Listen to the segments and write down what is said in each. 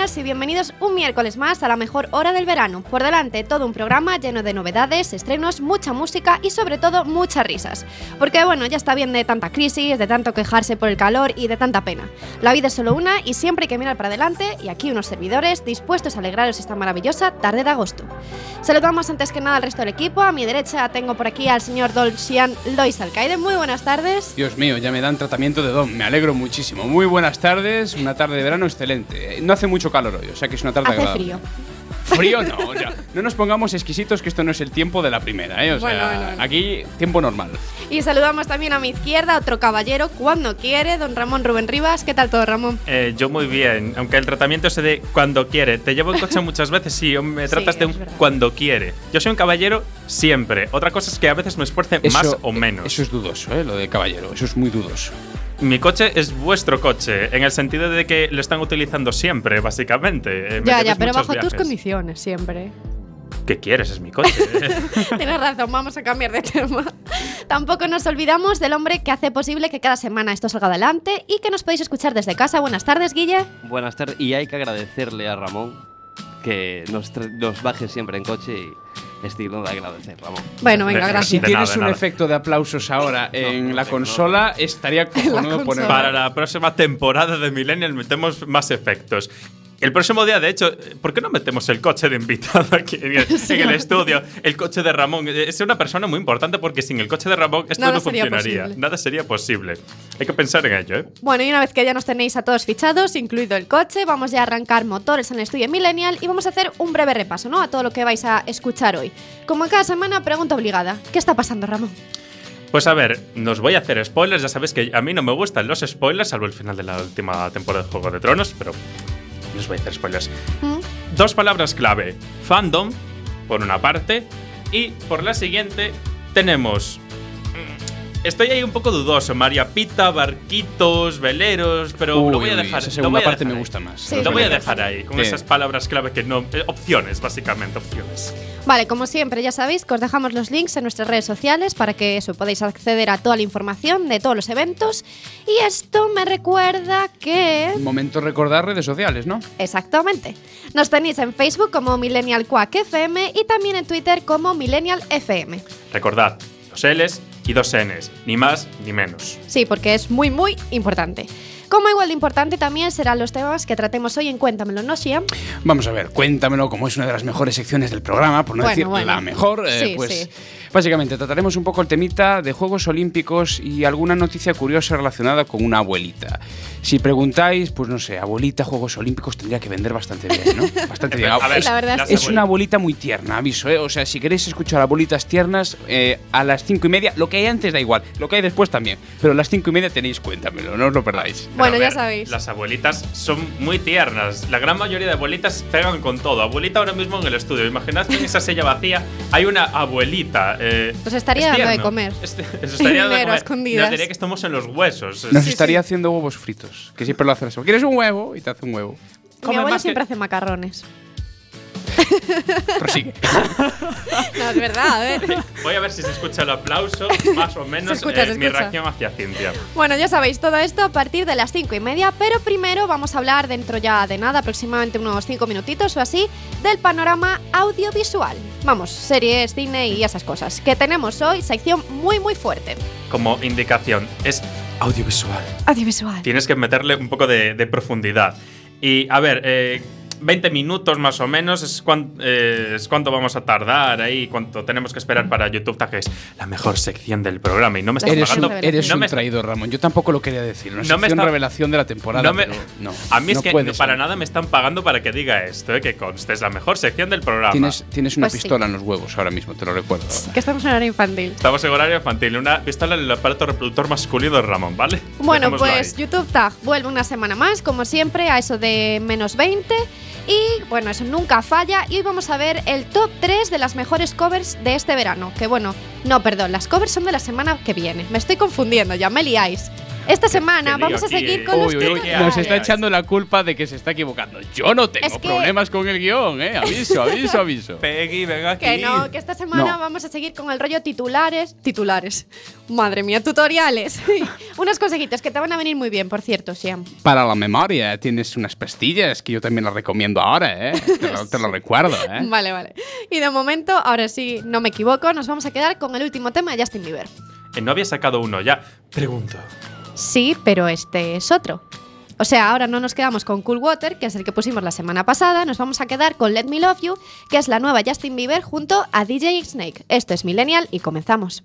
millennials, y bienvenidos un miércoles más a la mejor hora del verano. Por delante, todo un programa lleno de novedades, estrenos, mucha música y sobre todo muchas risas. Porque bueno, ya está bien de tanta crisis, de tanto quejarse por el calor y de tanta pena. La vida es solo una y siempre hay que mirar para adelante y aquí unos servidores dispuestos a alegraros esta maravillosa tarde de agosto. Saludamos antes que nada al resto del equipo. A mi derecha tengo por aquí al señor Dolcian Lois Alcaide. Muy buenas tardes. Dios mío, ya me dan tratamiento de don. Me alegro muchísimo. Muy buenas tardes. Una tarde de verano excelente. No hace mucho calor hoy, o sea que es una tarde Hace agradable. frío. Frío no, ya. No nos pongamos exquisitos que esto no es el tiempo de la primera, ¿eh? O sea, Bueno, bueno, bueno. aquí tiempo normal. Y saludamos también a mi izquierda otro caballero cuando quiere, don Ramón Rubén Rivas. ¿Qué tal todo, Ramón? Eh, yo muy bien, aunque el tratamiento se de cuando quiere. Te llevo en coche muchas veces y me Sí, tratas de un verdad. cuando quiere. Yo soy un caballero siempre. Otra cosa es que a veces me esfuerce más o menos. Eso es dudoso, ¿eh? Lo de caballero. Eso es muy dudoso. Mi coche es vuestro coche, en el sentido de que lo están utilizando siempre, básicamente. Eh, Ya, ya, pero bajo tus condiciones siempre. ¿Qué quieres? Es mi coche. Tienes razón, vamos a cambiar de tema. Tampoco nos olvidamos del hombre que hace posible que cada semana esto salga adelante y que nos podéis escuchar desde casa. Buenas tardes, Guille. Buenas tardes. Y hay que agradecerle a Ramón que nos, nos baje siempre en coche y es digno de agradecer, Ramón. Bueno, venga, gracias. Si tienes un nada. efecto de aplausos ahora en no la tengo, consola, estaría cojonudo ponerlo. Para la próxima temporada de Millennial metemos más efectos. El próximo día, de hecho, ¿por qué no metemos el coche de invitado aquí en el, en el estudio? El coche de Ramón. Es una persona muy importante porque sin el coche de Ramón esto Nada no funcionaría. posible. Nada sería posible. Hay que pensar en ello, ¿eh? Bueno, y una vez que ya nos tenéis a todos fichados, incluido el coche, vamos ya a arrancar motores en el estudio Millennial y vamos a hacer un breve repaso, ¿no? A todo lo que vais a escuchar hoy. Como cada semana, pregunta obligada. ¿Qué está pasando, Ramón? Pues a ver, nos voy a hacer spoilers. Ya sabéis que a mí no me gustan los spoilers, salvo el final de la última temporada de Juego de Tronos, pero les voy a hacer spoilers. ¿Mm? Dos palabras clave: fandom, por una parte, y por la siguiente tenemos. Estoy ahí un poco dudoso. María Pita, barquitos, veleros, pero Uy, lo voy a uy, dejar. esa lo segunda parte me gusta más. Sí, Lo voy a dejar ahí, con Sí. esas palabras clave que no. eh, opciones, básicamente, opciones. Vale, como siempre, ya sabéis que os dejamos los links en nuestras redes sociales para que eso podáis acceder a toda la información de todos los eventos. Y esto me recuerda que. Un momento recordar redes sociales, ¿no? Exactamente. Nos tenéis en Facebook como Millennial Quack FM y también en Twitter como Millennial FM. Recordad, dos L's y dos N's, ni más ni menos. Sí, porque es muy, muy importante. Como igual de importante también serán los temas que tratemos hoy en Cuéntamelo, ¿no, Siam? Vamos a ver, cuéntamelo como es una de las mejores secciones del programa, por no Bueno, decir bueno. la mejor. eh, Sí, pues sí. Básicamente trataremos un poco el temita de Juegos Olímpicos y alguna noticia curiosa relacionada con una abuelita. Si preguntáis, pues no sé, abuelita Juegos Olímpicos tendría que vender bastante bien, ¿no? Bastante bien. A ver, Es- La verdad es es una abuelita muy tierna, aviso, ¿eh? O sea, si queréis escuchar abuelitas tiernas, eh, a las cinco y media, lo que hay antes da igual, lo que hay después también. Pero a las cinco y media tenéis cuéntamelo, no os lo perdáis. Pero Bueno, a ya sabéis. Las abuelitas son muy tiernas. La gran mayoría de abuelitas pegan con todo. Abuelita ahora mismo en el estudio. Imaginad que en esa silla vacía hay una abuelita. Eh, Pues estaría es dando de comer. Este- eso estaría dando de comer. escondidas. Nos diría que estamos en los huesos. Nos Es- estaría haciendo huevos fritos, que siempre lo hace eso. ¿Quieres un huevo? Y te hace un huevo. Mi abuela que- siempre hace macarrones. Prosigue. No, es verdad, a ver. Voy a ver si se escucha el aplauso, más o menos escucha, eh, mi reacción hacia Cintia. Bueno, ya sabéis todo esto a partir de las cinco y media, pero primero vamos a hablar dentro ya de nada, aproximadamente unos cinco minutitos o así, del panorama audiovisual. Vamos, series, cine y esas cosas. Que tenemos hoy sección muy muy fuerte. Como indicación, es audiovisual. Audiovisual. Tienes que meterle un poco de, de profundidad. Y a ver, eh, 20 minutos más o menos es, cuan- eh, es cuánto vamos a tardar ahí, cuánto tenemos que esperar para YouTube Tag, que es la mejor sección del programa. Y no me está Eres pagando. un, eres no un me- traidor, Ramón. Yo tampoco lo quería decir. Una No me está- revelación de la temporada, no me- pero no. a mí no es que puede no, ser. para nada me están pagando para que diga esto, eh, que conste, es la mejor sección del programa. Tienes, tienes una Pues sí. pistola en los huevos ahora mismo, te lo recuerdo. Que estamos en hora infantil. Estamos en horario infantil, una pistola en el aparato reproductor masculino de Ramón, ¿vale? Bueno, Dejémoslo pues ahí. YouTube Tag vuelve una semana más, como siempre, a eso de menos 20. Y bueno, eso nunca falla. Y hoy vamos a ver el top 3 de las mejores covers de este verano. Que bueno, no, perdón, las covers son de la semana que viene. Me estoy confundiendo, ya me liáis. Esta semana vamos a aquí, seguir eh. con los Uy, uy, uy, titulares. nos está echando la culpa de que se está equivocando. Yo no tengo Es que- problemas con el guion, ¿eh? Aviso, aviso, aviso. Peggy, venga aquí. Que no, que esta semana No. vamos a seguir con el rollo titulares. Titulares. Madre mía, tutoriales. Unos consejitos que te van a venir muy bien, por cierto, Siam. Para la memoria, tienes unas pastillas que yo también las recomiendo ahora, ¿eh? Te lo, te lo recuerdo, ¿eh? Vale, vale. Y de momento, ahora sí, no me equivoco, nos vamos a quedar con el último tema de Justin Bieber. Eh, no había sacado uno ya. Pregunto. Sí, pero este es otro. O sea, ahora no nos quedamos con Cool Water, que es el que pusimos la semana pasada, nos vamos a quedar con Let Me Love You, que es la nueva Justin Bieber junto a DJ Snake. Esto es Millennial y comenzamos.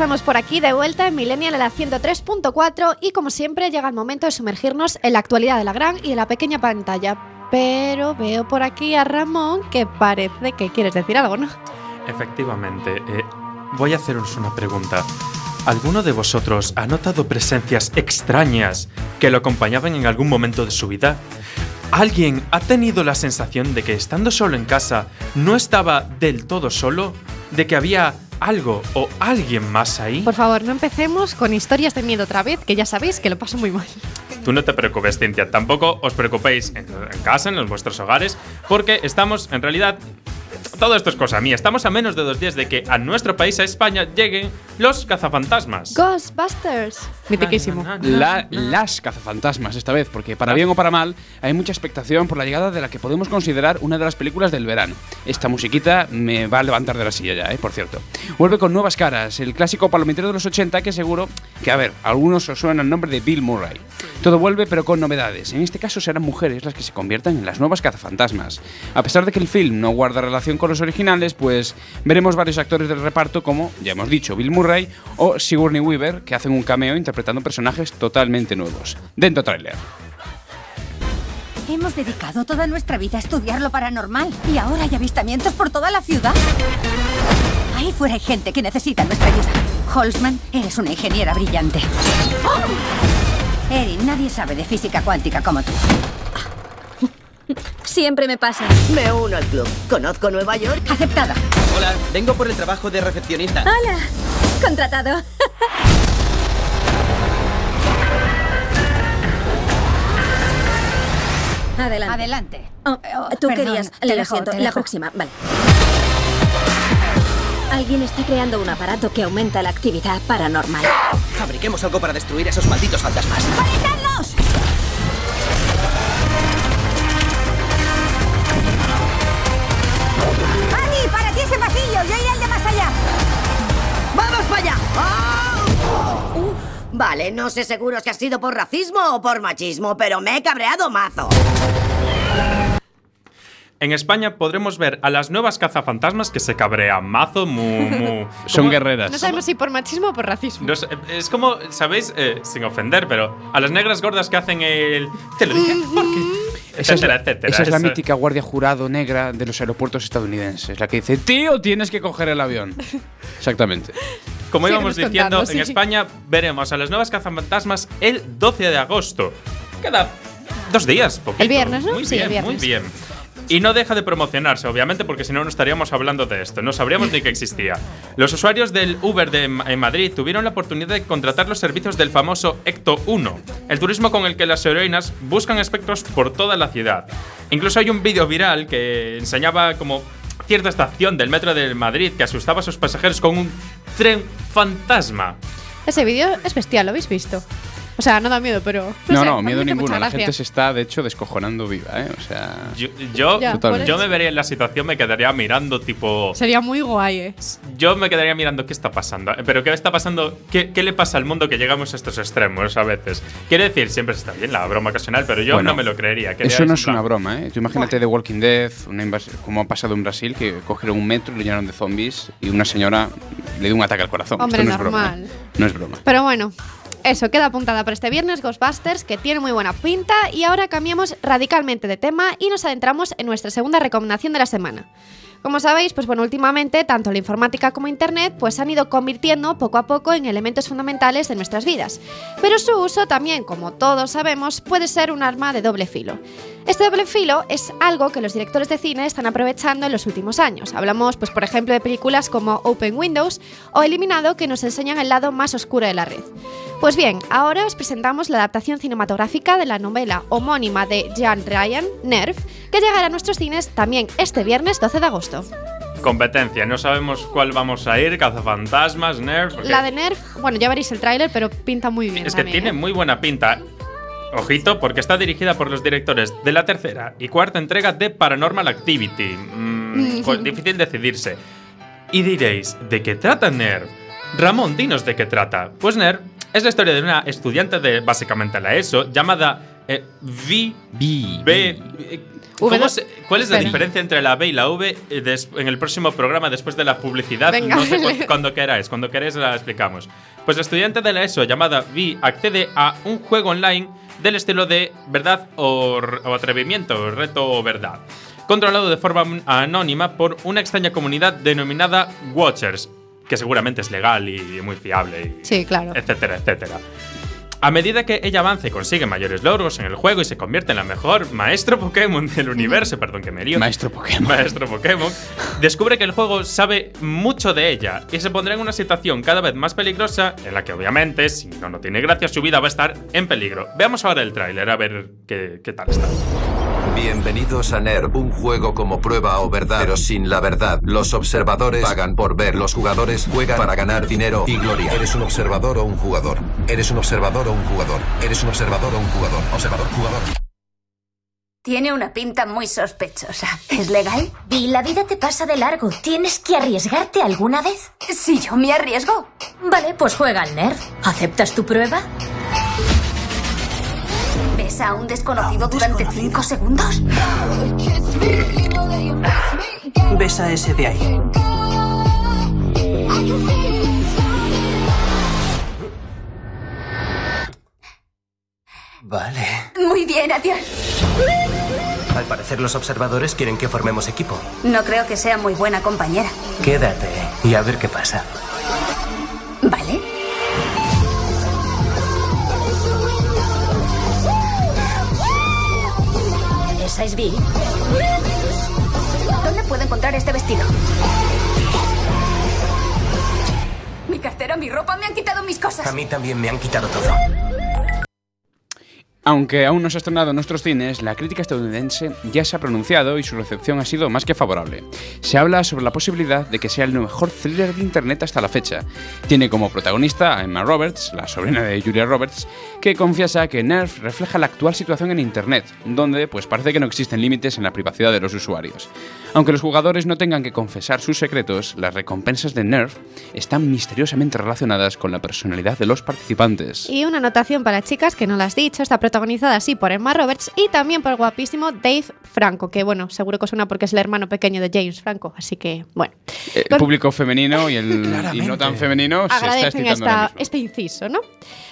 Estamos por aquí de vuelta en Millennial en la 103.4 y como siempre llega el momento de sumergirnos en la actualidad de la gran y de la pequeña pantalla. Pero veo por aquí a Ramón que parece que quieres decir algo, ¿no? Efectivamente, eh, voy a haceros una pregunta. ¿Alguno de vosotros ha notado presencias extrañas que lo acompañaban en algún momento de su vida? ¿Alguien ha tenido la sensación de que estando solo en casa no estaba del todo solo? ¿De que había algo o alguien más ahí? Por favor, no empecemos con historias de miedo otra vez, que ya sabéis que lo paso muy mal. tú no te preocupes, Cintia. Tampoco os preocupéis en, en casa, en los vuestros hogares, porque estamos, en realidad, todo esto es cosa mía. Estamos a menos de dos días de que a nuestro país, a España, lleguen los cazafantasmas. Ghostbusters. Mitiquísimo. La- las cazafantasmas esta vez, porque para bien o para mal hay mucha expectación por la llegada de la que podemos considerar una de las películas del verano. Esta musiquita me va a levantar de la silla ya, ¿eh? por cierto. Vuelve con nuevas caras, el clásico palomitero de los 80 que seguro que, a ver, a algunos os suena el nombre de Bill Murray. Todo vuelve pero con novedades. En este caso serán mujeres las que se conviertan en las nuevas cazafantasmas. A pesar de que el film no guarda relación con los originales, pues veremos varios actores del reparto como, ya hemos dicho, Bill Murray o Sigourney Weaver, que hacen un cameo interpretando personajes totalmente nuevos. Dentro tráiler. Hemos dedicado toda nuestra vida a estudiar lo paranormal y ahora hay avistamientos por toda la ciudad. Ahí fuera hay gente que necesita nuestra ayuda. Holzman, eres una ingeniera brillante. ¡Oh! Erin, nadie sabe de física cuántica como tú. Siempre me pasa. Me uno al club. Conozco Nueva York. Aceptada. Hola, vengo por el trabajo de recepcionista. Hola. Contratado. Adelante. Adelante. Oh, tú Perdón, querías. te Lo siento. te La dejo. próxima. Vale. Alguien está creando un aparato que aumenta la actividad paranormal. Fabriquemos algo para destruir esos malditos fantasmas. ¡Conectadlos! ¡Yo iré al de más allá! ¡Vamos para allá! ¡Ah! Uf, Vale, no sé seguro si ha sido por racismo o por machismo, pero me he cabreado mazo. En España podremos ver a las nuevas cazafantasmas que se cabrean mazo, mu, mu. Son guerreras. No sabemos si por machismo o por racismo. No sé, es como, ¿sabéis? Eh, sin ofender, pero a las negras gordas que hacen el. Te lo dije, ¿por qué? Esa es, la, etcétera. esa es la Eso- mítica guardia jurado negra de los aeropuertos estadounidenses, la que dice, tío, tienes que coger el avión. Exactamente. Como Síguenos íbamos diciendo, contando, en sí. España veremos a las nuevas cazafantasmas el 12 de agosto. Queda dos días, poquito. El viernes, ¿no? Muy Sí, bien, el viernes. muy bien. Y no deja de promocionarse, obviamente, porque si no, no estaríamos hablando de esto. No sabríamos ni que existía. Los usuarios del Uber de, en Madrid tuvieron la oportunidad de contratar los servicios del famoso Ecto 1, el turismo con el que las heroínas buscan espectros por toda la ciudad. Incluso hay un vídeo viral que enseñaba como cierta estación del metro de Madrid que asustaba a sus pasajeros con un tren fantasma. Ese vídeo es bestial, ¿lo habéis visto? O sea, no da miedo, pero. No, sé, no, a mí miedo ninguno. La gente se está, de hecho, descojonando viva, ¿eh? O sea... Yo, yo, Ya, yo me vería en la situación, me quedaría mirando tipo... Sería muy guay, ¿eh? Yo me quedaría mirando qué está pasando. Pero qué está pasando, qué, qué le pasa al mundo que llegamos a estos extremos a veces. Quiero decir, siempre está bien la broma ocasional, pero yo Bueno, no me lo creería. Eso no es una broma, ¿eh? Tú imagínate The Walking Dead, una como ha pasado en Brasil, que cogieron un metro, lo llenaron de zombies y una señora le dio un ataque al corazón. Hombre, Esto no es broma. normal. ¿eh? No es broma. Pero bueno, eso queda apuntada para este viernes Ghostbusters, que tiene muy buena pinta. Y ahora cambiamos radicalmente de tema y nos adentramos en nuestra segunda recomendación de la semana. Como sabéis, pues bueno, últimamente tanto la informática como Internet pues han ido convirtiendo poco a poco en elementos fundamentales de nuestras vidas. Pero su uso también, como todos sabemos, puede ser un arma de doble filo. Este doble filo es algo que los directores de cine están aprovechando en los últimos años. Hablamos, pues por ejemplo, de películas como Open Windows o Eliminado que nos enseñan el lado más oscuro de la red. Pues bien, ahora os presentamos la adaptación cinematográfica de la novela homónima de Jan Ryan, Nerf, que llegará a nuestros cines también este viernes 12 de agosto. Competencia, no sabemos cuál vamos a ir, cazafantasmas, Nerf. La de Nerf, bueno, ya veréis el tráiler, pero pinta muy bien. Es que tiene ¿eh? muy buena pinta. Ojito, porque está dirigida por los directores de la tercera y cuarta entrega de Paranormal Activity. Mm, pues difícil decidirse. Y diréis, ¿de qué trata Nerv? Ramón, dinos de qué trata. Pues Nerv es la historia de una estudiante de básicamente la ESO llamada eh, Bi. B. ¿cómo V2? se- ¿Cuál es la diferencia entre la B y la V eh, des- en el próximo programa después de la publicidad? Venga, no sé cu- cuando queráis, cuando queráis la explicamos. Pues la estudiante de la ESO llamada Vi accede a un juego online del estilo de verdad o, atrevimiento, reto o verdad, controlado de forma anónima por una extraña comunidad denominada Watchers, que seguramente es legal y muy fiable, y Sí, claro. etcétera, etcétera. A medida que ella avanza y consigue mayores logros en el juego y se convierte en la mejor maestro Pokémon del universo, perdón que me lío. Maestro Pokémon. Maestro Pokémon, descubre que el juego sabe mucho de ella y se pondrá en una situación cada vez más peligrosa en la que obviamente, si no, no tiene gracia, su vida va a estar en peligro. Veamos ahora el tráiler a ver qué, qué tal está. Bienvenidos a NERV, un juego como prueba o verdad, pero sin la verdad. Los observadores pagan por ver, los jugadores juegan para ganar dinero y gloria. ¿Eres un observador o un jugador? ¿Eres un observador o un jugador? ¿Eres un observador o un jugador? Observador, jugador. Tiene una pinta muy sospechosa. ¿Es legal? Vi, la vida te pasa de largo. ¿Tienes que arriesgarte alguna vez? Si yo me arriesgo. Vale, pues juega al nerd. ¿Aceptas tu prueba? ¿Ves a un desconocido durante cinco segundos? Ves a ese de ahí. Vale. Muy bien, adiós. Al parecer los observadores quieren que formemos equipo. No creo que sea muy buena compañera. Quédate y a ver qué pasa. ¿Esa es Vi? ¿Dónde puedo encontrar este vestido? Mi cartera, mi ropa, me han quitado mis cosas. A mí también me han quitado todo. Aunque aún no se ha estrenado en nuestros cines, la crítica estadounidense ya se ha pronunciado y su recepción ha sido más que favorable. Se habla sobre la posibilidad de que sea el mejor thriller de Internet hasta la fecha. Tiene como protagonista a Emma Roberts, la sobrina de Julia Roberts, que confiesa que Nerf refleja la actual situación en Internet, donde pues parece que no existen límites en la privacidad de los usuarios. Aunque los jugadores no tengan que confesar sus secretos, las recompensas de Nerf están misteriosamente relacionadas con la personalidad de los participantes. Y una anotación para chicas que no las has dicho, está así por Emma Roberts y también por el guapísimo Dave Franco, que bueno, seguro que suena porque es el hermano pequeño de James Franco, así que bueno. El Con- público femenino y el y no tan femenino se está esta- mismo. este inciso, ¿no?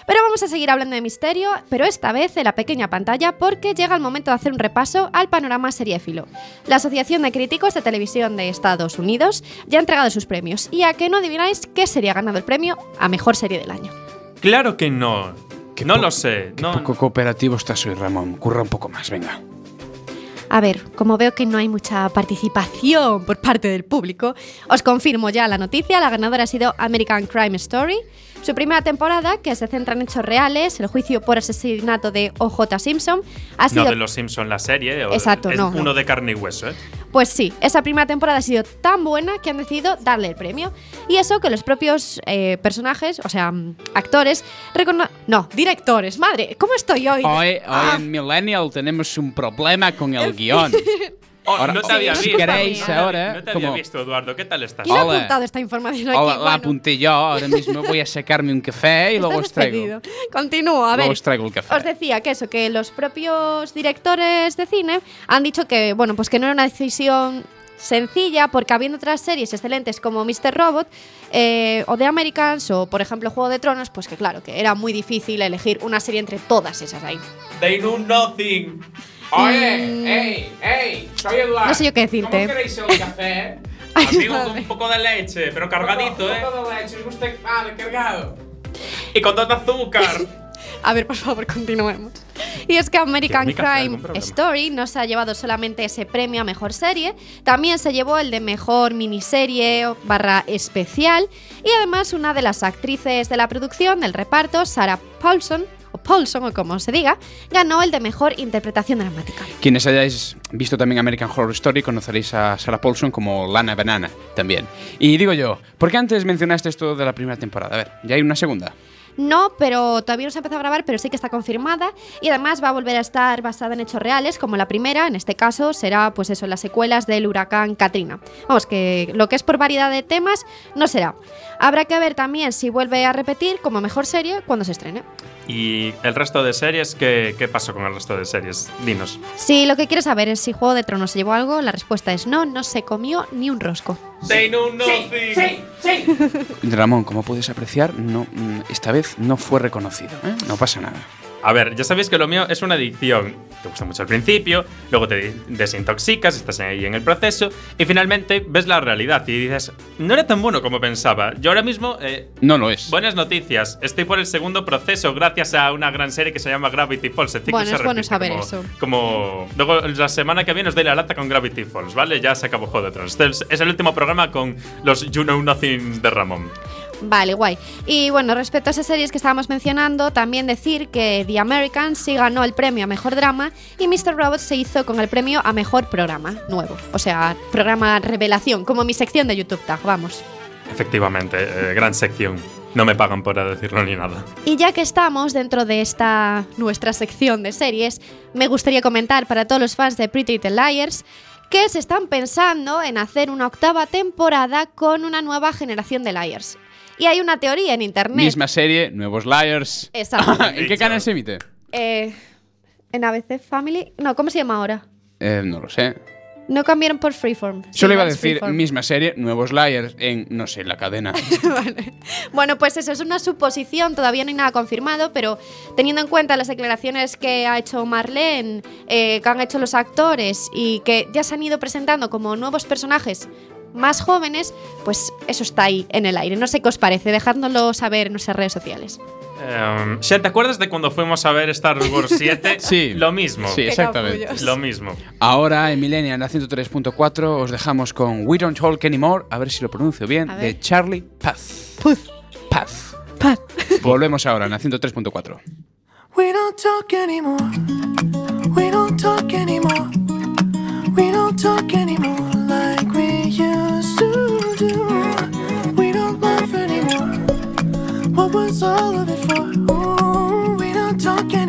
Pero vamos a seguir hablando de misterio, pero esta vez en la pequeña pantalla porque llega el momento de hacer un repaso al panorama seriéfilo. La Asociación de Críticos de Televisión de Estados Unidos ya ha entregado sus premios y a que no adivináis qué sería ganado el premio a Mejor Serie del Año. Claro que no. No lo sé. No, Poco cooperativo estás hoy, Ramón. Curra un poco más, venga. A ver, como veo que no hay mucha participación por parte del público, os confirmo ya la noticia. La ganadora ha sido American Crime Story. Su primera temporada, que se centra en hechos reales, el juicio por asesinato de O.J. Simpson, ha sido no de los Simpson la serie. o- Exacto, es no, uno no. de carne y hueso, ¿eh? Pues sí, esa primera temporada ha sido tan buena que han decidido darle el premio. Y eso que los propios eh, personajes, o sea, actores, recono- No, directores, madre, ¿cómo estoy hoy? Hoy, hoy Ah, en Millennial tenemos un problema con el guion. Ahora, no te había si visto. queréis no te había- ahora, No te había visto, Eduardo. ¿Qué tal estás? ¿Quién ha apuntado esta información aquí? Hola, la apunté yo, ahora mismo voy a sacarme un café y luego os traigo. despedido. Continúo, a ver. Luego os traigo el café. Os decía que eso, que los propios directores de cine han dicho que, bueno, pues que no era una decisión sencilla porque habiendo otras series excelentes como Mr. Robot eh, o The Americans o por ejemplo Juego de Tronos, pues que claro, que era muy difícil elegir una serie entre todas esas ahí. They know nothing. Ey, ey, soy Eduardo. Mm. No sé yo qué decirte. ¿Cómo queréis el café? Con un poco de leche, pero cargadito, ¿eh? ¿Os gusta ah, cargado? Y con todo azúcar. A ver, por favor, continuemos. Y es que American Crime. Story no se ha llevado solamente ese premio a mejor serie, también se llevó el de mejor miniserie o barra especial y además una de las actrices de la producción del reparto, Sarah Paulson, Paulson o como se diga, ganó el de mejor interpretación dramática. Quienes hayáis visto también American Horror Story conoceréis a Sarah Paulson como Lana Banana también. Y digo yo, ¿por qué antes mencionaste esto de la primera temporada? A ver, ya hay una segunda. No, pero todavía no se ha empezado a grabar, pero sí que está confirmada y además va a volver a estar basada en hechos reales, como la primera, en este caso será pues eso, las secuelas del huracán Katrina. Vamos, que lo que es por variedad de temas no será. Habrá que ver también si vuelve a repetir como mejor serie cuando se estrene. ¿Y el resto de series? ¿Qué, qué pasó con el resto de series? Dinos. Si lo que quieres saber es si Juego de Tronos se llevó algo, la respuesta es no, no se comió ni un rosco. They know nothing. Ramón, como puedes apreciar, no, mm, esta vez no fue reconocido. ¿eh? No pasa nada. A ver, ya sabéis que lo mío es una adicción. Te gusta mucho al principio, luego te desintoxicas, estás ahí en el proceso y finalmente ves la realidad y dices, no era tan bueno como pensaba. Yo ahora mismo, eh, No lo es. buenas noticias, estoy por el segundo proceso gracias a una gran serie que se llama Gravity Falls. Bueno, se es bueno saber como- eso. Como luego la semana que viene os doy la lata con Gravity Falls, ¿vale? Ya se acabó Juego de Tronos. Este es- es el último programa con los You Know Nothing de Ramón. Vale, guay. Y bueno, respecto a esas series que estábamos mencionando, también decir que The Americans sí ganó el premio a Mejor Drama y Mr. Robot se hizo con el premio a Mejor Programa Nuevo. O sea, programa revelación, como mi sección de YouTube Tag, vamos. Efectivamente, eh, gran sección. No me pagan por decirlo ni nada. Y ya que estamos dentro de esta nuestra sección de series, me gustaría comentar para todos los fans de Pretty Little Liars que se están pensando en hacer una octava temporada con una nueva generación de Liars. Y hay una teoría en internet. Misma serie, nuevos Liars. Exacto. ¿En qué canal se emite? Eh, en ABC Family. No, ¿cómo se llama ahora? Eh, no lo sé. No cambiaron por Freeform. Sí, Solo iba a decir Freeform. misma serie, nuevos Liars en, no sé, la cadena. Bueno, pues eso es una suposición, todavía no hay nada confirmado, pero teniendo en cuenta las declaraciones que ha hecho Marlene, eh, que han hecho los actores y que ya se han ido presentando como nuevos personajes más jóvenes, pues eso está ahí en el aire. No sé qué os parece, dejádnoslo saber en nuestras redes sociales. Um, ¿te acuerdas de cuando fuimos a ver Star Wars 7? Sí. Lo mismo. Sí, exactamente. Lo mismo. Ahora en Millennial, en la 103.4, os dejamos con We Don't Talk Anymore, a ver si lo pronuncio bien, de Charlie Path. Path. Path. Volvemos ahora en la 103.4. We don't talk anymore. We don't talk anymore. We don't talk anymore What was all of it for? Ooh, we don't talk anymore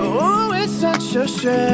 Oh, it's such a shame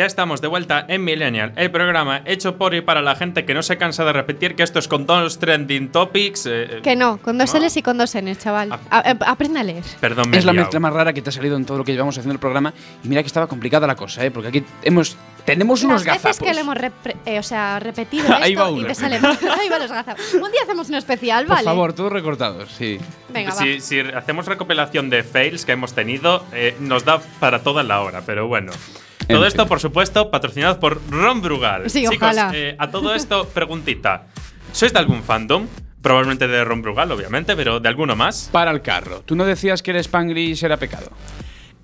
Ya estamos de vuelta en Millennial, el programa hecho por y para la gente que no se cansa de repetir que esto es con dos trending topics. eh, Que no, con dos L's y con dos N's, chaval. A- eh, aprende a leer. Perdón, me Es la mezcla más rara que te ha salido en todo lo que llevamos haciendo el programa. Y mira que estaba complicada la cosa, ¿eh? Porque aquí hemos, tenemos unos Las veces gazapos. que lo hemos eh, o sea, repetido Ahí esto va y uno. te sale mal. Ahí va los gazapos. Un día hacemos un especial, Por ¿vale? favor, todos recortados, sí. Venga, va. Si, si hacemos recopilación de fails que hemos tenido, eh, nos da para toda la hora, pero bueno. Todo esto, por supuesto, patrocinado por Ron Brugal. Sí, Chicos, ojalá. eh, a todo esto, preguntita. ¿Sois de algún fandom? Probablemente de Ron Brugal, obviamente, pero ¿de alguno más? Para el carro. Tú no decías que el Spanglish era pecado.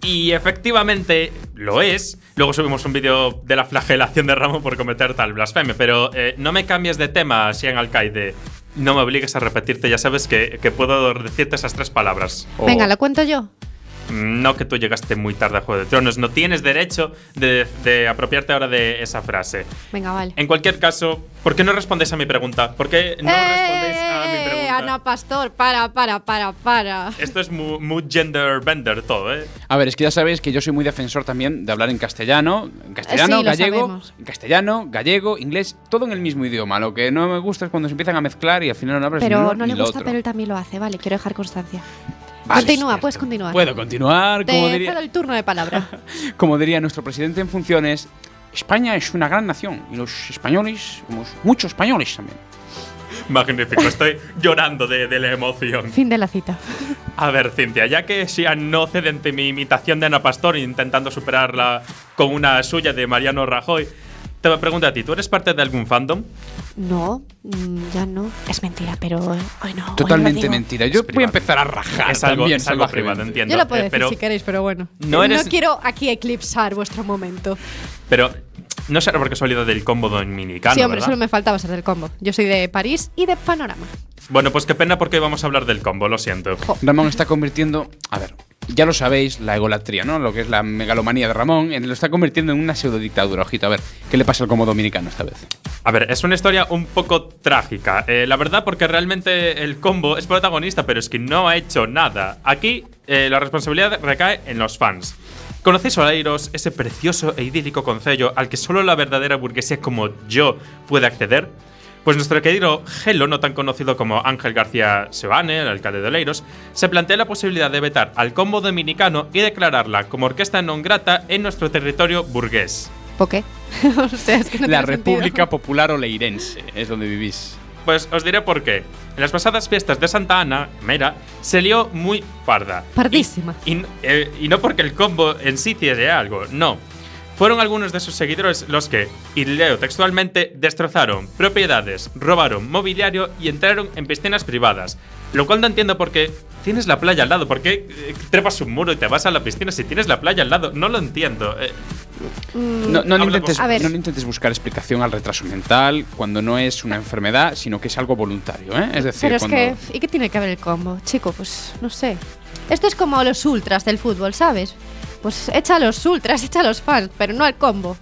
Y efectivamente lo es. Luego subimos un vídeo de la flagelación de Ramón por cometer tal blasfemia. Pero eh, no me cambies de tema, Sian Alcaide. No me obligues a repetirte, ya sabes que, que puedo decirte esas tres palabras. Venga, lo cuento yo. No que tú llegaste muy tarde a Juego de Tronos. No tienes derecho de, de apropiarte ahora de esa frase. Venga, vale. En cualquier caso, ¿por qué no respondes a mi pregunta? ¿Por qué no respondéis a mi ¡Eh, pregunta? Ana Pastor, para, para, para, para. Esto es muy, muy gender bender todo, ¿eh? A ver, es que ya sabéis que yo soy muy defensor también de hablar en castellano, en castellano, Sí, gallego, en castellano, gallego, inglés, todo en el mismo idioma. Lo que no me gusta es cuando se empiezan a mezclar y al final no hablas ni Pero uno no le gusta, otro. pero él también lo hace, vale, quiero dejar constancia. Vale, Continúa, es puedes continuar. Puedo continuar, como Te diría, cedo el turno de palabra. como diría nuestro presidente en funciones, España es una gran nación y los españoles somos muchos españoles también. Magnífico, estoy llorando de, de la emoción. fin de la cita. A ver, Cintia, ya que Sian no cede ante mi imitación de Ana Pastor intentando superarla con una suya de Mariano Rajoy, te pregunto a ti, ¿tú eres parte de algún fandom? No, mm, ya no. Es mentira, pero eh, hoy no. hoy Totalmente mentira. Yo voy a empezar a rajar Es algo, también es algo privado, entiendo. Yo lo puedo Eh, decir pero, si queréis, pero bueno. no eres- quiero aquí eclipsar vuestro momento. pero no será porque soy del combo dominicano, sí, hombre, ¿verdad? solo me faltaba ser del combo. Yo soy de París y de Panorama. Bueno, pues qué pena porque vamos a hablar del combo, lo siento. Ramón está convirtiendo, a ver, ya lo sabéis, la egolatría, ¿no? Lo que es la megalomanía de Ramón, lo está convirtiendo en una pseudo dictadura. Ojito, a ver, ¿qué le pasa al como dominicano esta vez? A ver, es una historia un poco trágica. Eh, la verdad, porque realmente el combo es protagonista, pero es que no ha hecho nada. Aquí eh, la responsabilidad recae en los fans. ¿Conocéis Oleiros, ese precioso e idílico concello al que solo la verdadera burguesía como yo puede acceder? Pues nuestro querido Gelo, no tan conocido como Ángel García Seoane, el alcalde de Oleiros, se plantea la posibilidad de vetar al combo dominicano y declararla como orquesta non grata en nuestro territorio burgués. ¿Por qué? o sea, es que no la tiene sentido. República Popular Oleirense es donde vivís. Pues os diré por qué. En las pasadas fiestas de Santa Ana, Mera, se lió muy parda. Pardísima. Y, eh, y no porque el combo en sí hiciese algo, no. Fueron algunos de sus seguidores los que, y leo textualmente, destrozaron propiedades, robaron mobiliario y entraron en piscinas privadas. Lo cual no entiendo por qué tienes la playa al lado. ¿Por qué eh, trepas un muro y te vas a la piscina si tienes la playa al lado? No lo entiendo. Eh, Mm, No, intentes, con- A ver. no intentes buscar explicación al retraso mental cuando no es una enfermedad, sino que es algo voluntario, ¿eh? Es decir, Pero es cuando... que. ¿Y qué tiene que ver el combo? Chico, pues no sé. Esto es como los ultras del fútbol, ¿sabes? Pues echa a los ultras, echa a los fans, pero no al combo.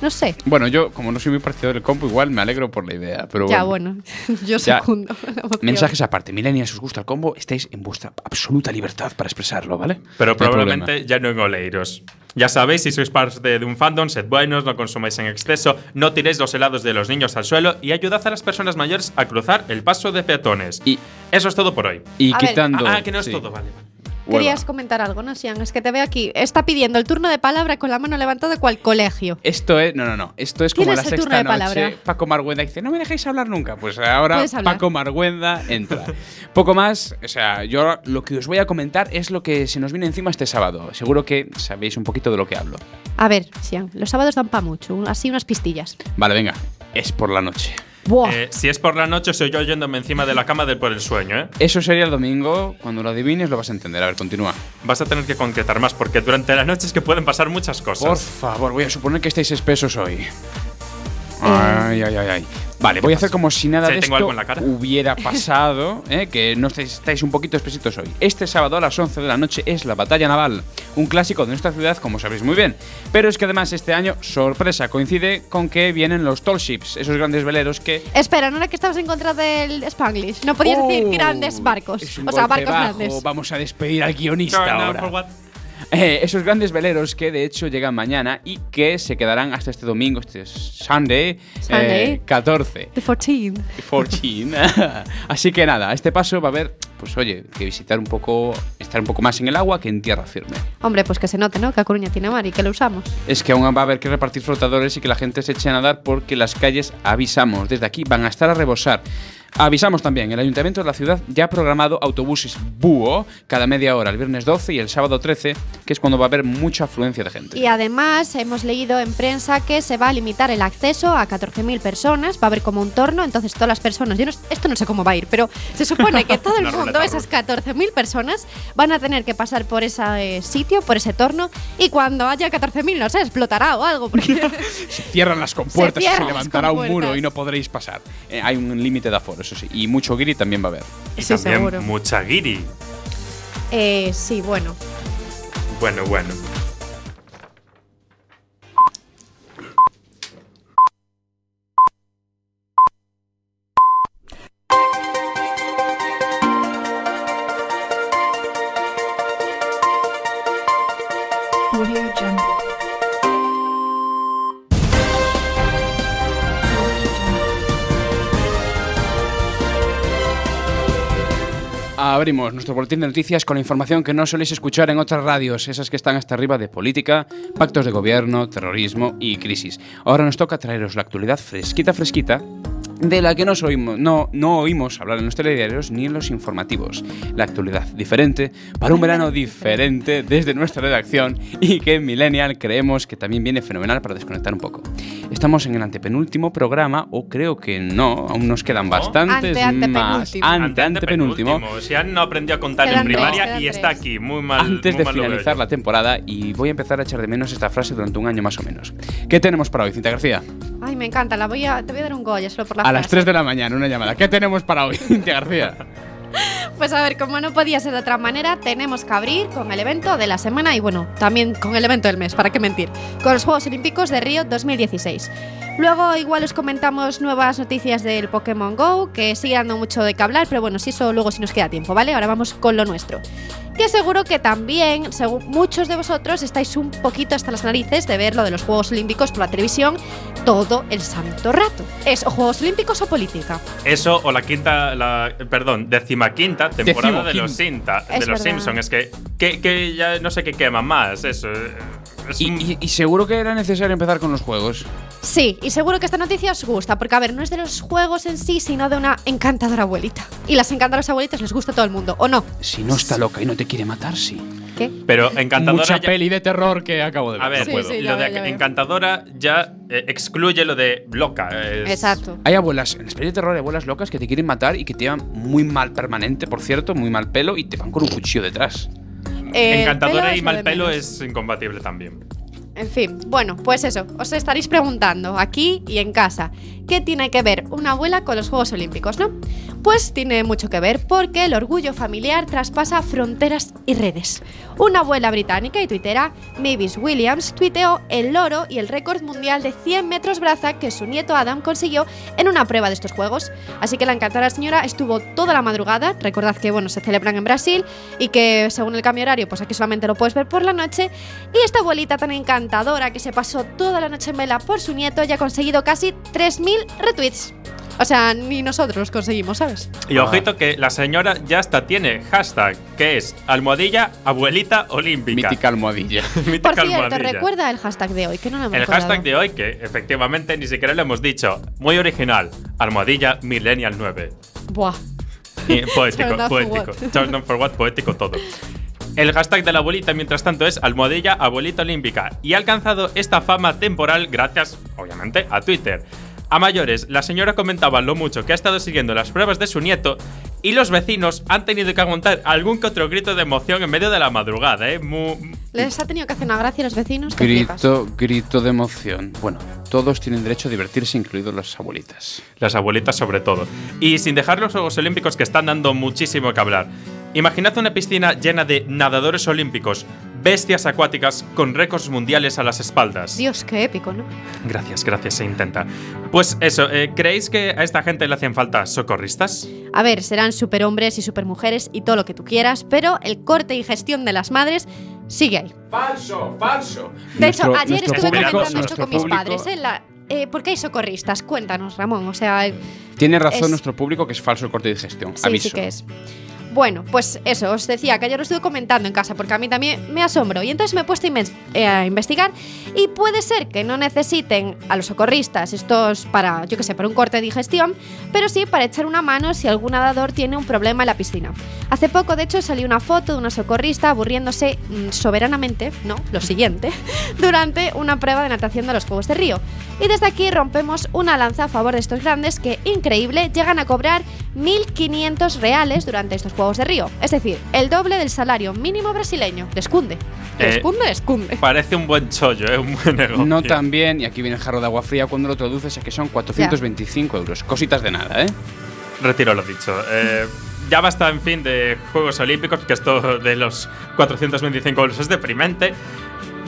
No sé. Bueno, yo, como no soy muy partidario del compo, igual me alegro por la idea, pero ya, bueno. bueno. Yo Ya. secundo. Mensajes aparte, millennials, os gusta el combo, estáis en vuestra absoluta libertad para expresarlo, ¿vale? Pero No probablemente problema. ya no en Oleiros. Ya sabéis, si sois parte de un fandom, sed buenos, no consumáis en exceso, no tiréis los helados de los niños al suelo y ayudad a las personas mayores a cruzar el paso de peatones. Y, Eso es todo por hoy. y A ver. quitando... Ah, que no es sí. todo, vale. Querías comentar algo, ¿no, Sian? Es que te veo aquí. Está pidiendo el turno de palabra con la mano levantada cual colegio. Esto es, no, no, no. Esto es como ¿Tienes la el turno sexta de noche. palabra? Paco Marguenda dice, no me dejéis hablar nunca. Pues ahora. Paco Marguenda entra. Poco más, o sea, yo lo que os voy a comentar es lo que se nos viene encima este sábado. Seguro que sabéis un poquito de lo que hablo. A ver, Sian, los sábados dan pa' mucho. Así unas pistillas. Vale, venga. Es por la noche. Buah. Eh, si es por la noche, soy yo yéndome encima de la cama del por el sueño, ¿eh? Eso sería el domingo. Cuando lo adivines lo vas a entender. A ver, continúa. Vas a tener que concretar más, porque durante la noche es que pueden pasar muchas cosas. Por favor, voy a suponer que estáis espesos hoy. Ay, ay, ay, ay. Vale, voy a hacer como si nada de esto hubiera pasado, ¿eh? que no estáis, estáis un poquito espesitos hoy. Este sábado a las 11 de la noche es la Batalla Naval, un clásico de nuestra ciudad, como sabéis muy bien. Pero es que además este año, sorpresa, coincide con que vienen los tall ships, esos grandes veleros que... Espera, no era que estabas en contra del Spanglish. No podías decir Oh, grandes barcos. es un O sea, barcos bajo. grandes. Vamos a despedir al guionista Turn down ahora. Eh, esos grandes veleros que de hecho llegan mañana y que se quedarán hasta este domingo, este Sunday, Sunday. eh, 14. The 14. 14. Así que nada, a este paso va a haber, pues oye, que visitar un poco, estar un poco más en el agua que en tierra firme. Hombre, pues que se note, ¿no? Que A Coruña tiene mar y que lo usamos. Es que aún va a haber que repartir flotadores y que la gente se eche a nadar porque las calles, avisamos, desde aquí van a estar a rebosar. Avisamos también, el Ayuntamiento de la ciudad ya ha programado autobuses búho cada media hora, el viernes 12 y el sábado 13, que es cuando va a haber mucha afluencia de gente. Y además hemos leído en prensa que se va a limitar el acceso a 14.000 personas, va a haber como un torno, entonces todas las personas, yo no- esto no sé cómo va a ir, pero se supone que todo el mundo, esas 14.000 personas, van a tener que pasar por ese eh, sitio, por ese torno, y cuando haya 14.000, no sé, explotará o algo, porque Se cierran las compuertas se las levantará un muro y no podréis pasar. Eh, hay un límite de aforo, eso sí. Y mucho guiri también va a haber. Y Sí, también seguro. mucha guiri. eh, sí, bueno. Bueno, bueno. Abrimos nuestro boletín de noticias con la información que no soléis escuchar en otras radios, esas que están hasta arriba de política, pactos de gobierno, terrorismo y crisis. Ahora nos toca traeros la actualidad fresquita, fresquita, de la que no, oímos, no, no oímos hablar en los telediarios ni en los informativos. La actualidad diferente, para un verano diferente desde nuestra redacción y que en Millennial creemos que también viene fenomenal para desconectar un poco. Estamos en el antepenúltimo programa, o creo que no, aún nos quedan bastantes Ante- más. antepenúltimo. Ante, antepenúltimo. Si han no aprendió a contar Quedan en tres, primaria quedan y tres. está aquí, muy mal. Antes muy de mal finalizar la temporada y voy a empezar a echar de menos esta frase durante un año más o menos. ¿Qué tenemos para hoy, Cinta García? Ay, me encanta, la voy a, te voy a dar un Goya solo por la A las frase. 3 de la mañana, una llamada. ¿Qué tenemos para hoy, Cintia García? Pues a ver, como no podía ser de otra manera, tenemos que abrir con el evento de la semana y bueno, también con el evento del mes, ¿para qué mentir? Con los Juegos Olímpicos de Río 2016. Luego igual os comentamos nuevas noticias del Pokémon Go, que sigue dando mucho de qué hablar, pero bueno, si eso luego si nos queda tiempo, ¿vale? Ahora vamos con lo nuestro. Que seguro que también, según muchos de vosotros, estáis un poquito hasta las narices de ver lo de los Juegos Olímpicos por la televisión todo el santo rato. ¿Es o Juegos Olímpicos o política? Eso o la quinta, la, perdón, decimaquinta temporada de los. Sinta, de Es los. Simpsons. Es que, que, que ya no sé qué quema más, eso. eh, es Y, un- y- y seguro que era necesario empezar con los juegos. Sí, y seguro que esta noticia os gusta, porque a ver, no es de los juegos en sí, sino de una encantadora abuelita. Y las encantadoras abuelitas les gusta a todo el mundo, ¿o no? Si no está loca y no te quiere matar, sí. ¿Qué? Pero encantadora. Mucha ya- peli de terror que acabo de ver. a ver, Sí, puedo. lo de ya encantadora ya eh, excluye lo de loca. es- Exacto. Hay abuelas, en las pelis de terror hay abuelas locas que te quieren matar y que te llevan muy mal permanente, por cierto, muy mal pelo y te van con un cuchillo detrás. Eh, Encantadora y mal pelo es incompatible también. En fin, bueno, pues eso, os estaréis preguntando aquí y en casa, ¿qué tiene que ver una abuela con los Juegos Olímpicos, no? Pues tiene mucho que ver porque el orgullo familiar traspasa fronteras y redes. Una abuela británica y tuitera, Mavis Williams, tuiteó el loro y el récord mundial de 100 metros braza que su nieto Adam consiguió en una prueba de estos juegos. Así que la encantada señora estuvo toda la madrugada, recordad que bueno, se celebran en Brasil y que según el cambio horario, pues aquí solamente lo puedes ver por la noche. Y esta abuelita tan encantadora que se pasó toda la noche en vela por su nieto ya ha conseguido casi 3.000 retweets. O sea, ni nosotros los conseguimos, ¿sabes? Y ojito que la señora ya hasta tiene hashtag, que es almohadilla abuelita olímpica. Mítica almohadilla. Mítica Por cierto, almohadilla. recuerda el hashtag de hoy, que no lo hemos El hashtag de hoy, que efectivamente ni siquiera lo hemos dicho. Muy original. Almohadilla Millennial 9. Buah. Y poético, poético. down for what, poético todo. El hashtag de la abuelita, mientras tanto, es almohadilla abuelita olímpica y ha alcanzado esta fama temporal gracias, obviamente, a Twitter. A mayores, la señora comentaba lo mucho que ha estado siguiendo las pruebas de su nieto y los vecinos han tenido que aguantar algún que otro grito de emoción en medio de la madrugada, ¿eh? Mu- Les ha tenido que hacer una gracia a los vecinos. Grito, grito de emoción. Bueno, todos tienen derecho a divertirse, incluidos las abuelitas. Las abuelitas sobre todo. Y sin dejar los Juegos Olímpicos que están dando muchísimo que hablar. Imaginad una piscina llena de nadadores olímpicos, bestias acuáticas con récords mundiales a las espaldas. Dios, qué épico, ¿no? Gracias, gracias, se intenta. Pues eso, eh, ¿creéis que a esta gente le hacen falta socorristas? A ver, serán superhombres y supermujeres y todo lo que tú quieras, pero el corte y gestión de las madres sigue ahí. Falso, falso. De hecho, Nuestro- ayer nuestro estuve público- comentando esto con mis público- padres. ¿eh? La- eh, ¿Por qué hay socorristas? Cuéntanos, Ramón. O sea, Tiene razón Es- nuestro público que es falso el corte de. Sí, Aviso. sí que es. Bueno, pues eso, os decía que ayer lo estuve comentando en casa porque a mí también me asombro. Y entonces me he puesto a eh, investigar y puede ser que no necesiten a los socorristas estos para, yo qué sé, para un corte de digestión, pero sí para echar una mano si algún nadador tiene un problema en la piscina. Hace poco, de hecho, salió una foto de una socorrista aburriéndose mm, soberanamente, no, lo siguiente, durante una prueba de natación de los Juegos de Río. Y desde aquí rompemos una lanza a favor de estos grandes que, increíble, llegan a cobrar 1.500 reales durante estos Juegos de Río. Es decir, el doble del salario mínimo brasileño. Descunde. Eh, Descunde, descunde. Parece un buen chollo, ¿eh? Un buen negocio. No tan bien, y aquí viene el jarro de agua fría cuando lo traduces a que son 425 euros. Cositas de nada, ¿eh? Retiro lo dicho. Eh, ya basta, en fin, de Juegos Olímpicos, que esto de los 425 euros es deprimente.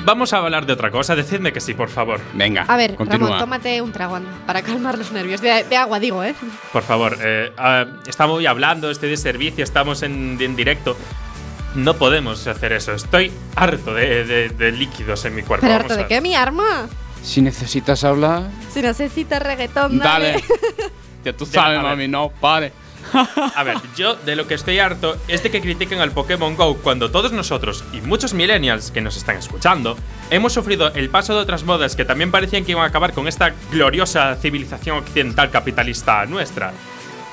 Vamos a hablar de otra cosa. Decidme que sí, por favor. Venga, A ver, continúa. Ramón, tómate un trago anda, para calmar los nervios. De, de agua, digo, ¿eh? Por favor. Eh, ah, estamos hoy hablando, estoy de servicio, estamos en, en directo. No podemos hacer eso. Estoy harto de, de- de líquidos en mi cuerpo. ¿Pero Vamos harto a de qué, mi arma? Si necesitas hablar, Si necesitas reggaetón, dale. dale. ya tú sabes, mami, no, pare. A ver, yo de lo que estoy harto es de que critiquen al Pokémon Go cuando todos nosotros y muchos millennials que nos están escuchando hemos sufrido el paso de otras modas que también parecían que iban a acabar con esta gloriosa civilización occidental capitalista nuestra.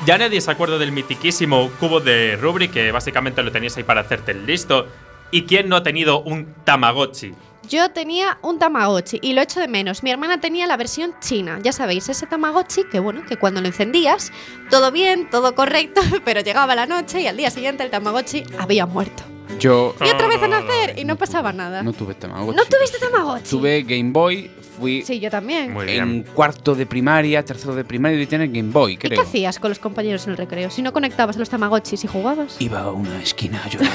Ya nadie se acuerda del mitiquísimo cubo de Rubrik que básicamente lo tenías ahí para hacerte listo. ¿Y quién no ha tenido un Tamagotchi? Yo tenía un Tamagotchi y lo echo de menos. Mi hermana tenía la versión china. Ya sabéis, ese Tamagotchi que, bueno, que cuando lo encendías, todo bien, todo correcto, pero llegaba la noche y al día siguiente el Tamagotchi había muerto. Yo Y otra vez a nacer y no pasaba nada. no tuve Tamagotchi. ¿No tuviste Tamagotchi? Tuve Game Boy, fui Sí, yo también. Muy en cuarto de primaria, tercero de primaria y tener Game Boy, ¿Y creo. qué hacías con los compañeros en el recreo? Si no conectabas a los Tamagotchis y jugabas. Iba a una esquina a llorar.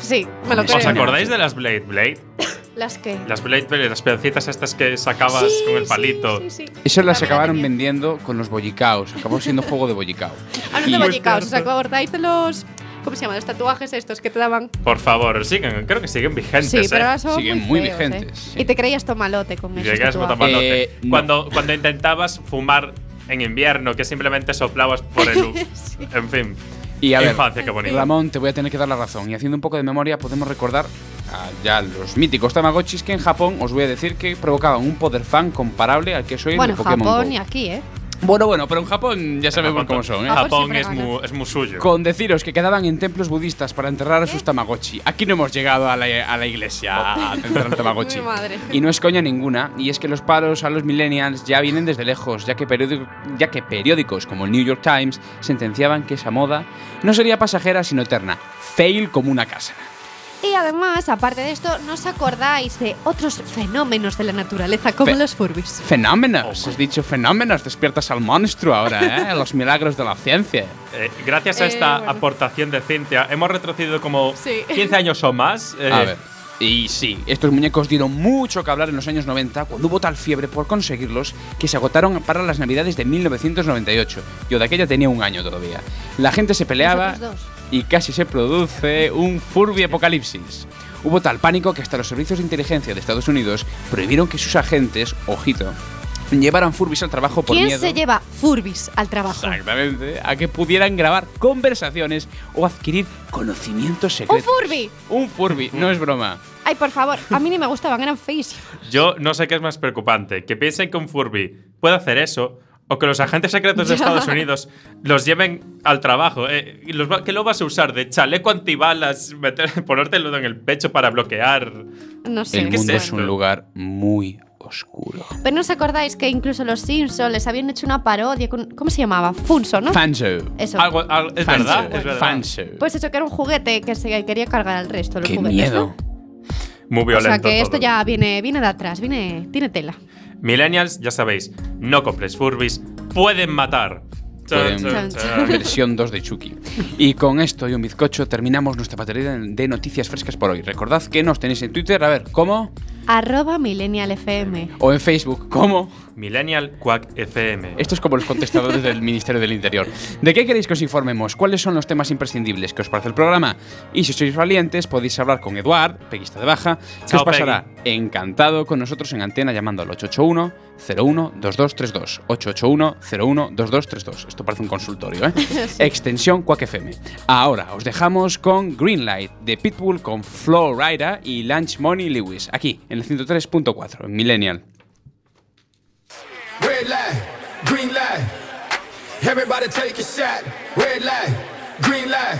Sí, me lo ¿Os creo. ¿Os acordáis de las Blade Blade? Las que. Las Blade Blade, las pedacitas estas que sacabas Sí, con el palito. Sí, sí. Eso las acabaron vendiendo con los bollicaos. Acabó siendo juego de bollicao. Hablando de bollicaos, ¿os acordáis de los. ¿Cómo se llaman? Los tatuajes estos que te daban. Por favor, siguen, creo que siguen vigentes. Sí, pero ¿eh? ahora son Siguen muy, muy feos, vigentes, ¿eh? sí. Y te creías tomalote con botamalote. Eh, no. cuando, cuando intentabas fumar en invierno, que simplemente soplabas por el. Sí. En fin. Y a ver, Infancia, qué bonito. Ramón, te voy a tener que dar la razón. Y haciendo un poco de memoria, podemos recordar a ya los míticos Tamagotchis que en Japón os voy a decir que provocaban un poder fan comparable al que el Bueno, de Pokémon Japón Go. y aquí, ¿eh? Bueno, bueno, pero en Japón ya sabemos cómo son, ¿eh? Japón es gana. muy, es muy suyo. Con deciros que quedaban en templos budistas para enterrar a sus Tamagotchi. Aquí no hemos llegado a la, a la iglesia a enterrar al Tamagotchi. Y no es coña ninguna, y es que los paros a los millennials ya vienen desde lejos, ya que, periódico- ya que periódicos como el New York Times sentenciaban que esa moda no sería pasajera sino eterna. Fail como una casa. Y además, aparte de esto, ¿no os acordáis de otros fenómenos de la naturaleza como Fe- los Furbis? Fenómenos, has dicho fenómenos, despiertas al monstruo ahora, ¿eh? Los milagros de la ciencia. Eh, gracias a Eh, esta bueno. aportación de Cintia, hemos retrocedido como Sí. 15 años o más. eh, A ver. Y sí, estos muñecos dieron mucho que hablar en los años 90 cuando hubo tal fiebre por conseguirlos que se agotaron para las navidades de 1998. Yo de aquella tenía un año todavía. La gente se peleaba Nosotros dos. Y casi se produce un Furby apocalipsis. Hubo tal pánico que hasta los servicios de inteligencia de Estados Unidos prohibieron que sus agentes, ojito, llevaran Furbis al trabajo por ¿Quién miedo. se lleva Furbis al trabajo? Exactamente, a que pudieran grabar conversaciones o adquirir conocimientos ¡Un secretos. Furby! Un Furby, no es broma. Ay, por favor, a mí ni me gustaban, eran feísimos. Yo no sé qué es más preocupante, que piensen que un Furby puede hacer eso o que los agentes secretos de. Estados Unidos los lleven al trabajo. eh, y los va- que lo vas a usar de chaleco antibalas, meter, ponértelo en el pecho para bloquear. No sé. El ¿qué es mundo es un lugar muy oscuro. Pero no os acordáis que incluso los Simpsons les habían hecho una parodia con. ¿Cómo se llamaba? Funso, ¿no? Fanzo. Eso. Algo, algo- es verdad, es verdad. Fanzo. Pues eso, que era un juguete que se quería cargar al resto. Los Qué juguetes, miedo. Muy ¿no? O violento. sea que esto ya viene, viene de atrás, viene, tiene tela. Millennials, ya sabéis, no compréis Furbies, pueden matar. Pueden-. Versión 2 de Chucky. Y con esto y un bizcocho terminamos nuestra batería de noticias frescas por hoy. Recordad que nos tenéis en Twitter, a ver, ¿cómo? arroba millennialfm. O en Facebook, ¿cómo? Millennial Quack FM. Esto es como los contestadores del Ministerio del Interior. ¿De qué queréis que os informemos? ¿Cuáles son los temas imprescindibles que os parece el programa? Y si sois valientes, podéis hablar con Eduard, peguista de baja, que Chao, os pasará encantado con nosotros en antena llamando al 881 01 2232 881 01 2232 Esto parece un consultorio, ¿eh? Extensión Quack FM. Ahora os dejamos con Greenlight de Pitbull con Flo Rida y Lunch Money Lewis, aquí en el 103.4 en Millennial. Red light, green light. Everybody take a shot. Red light, green light.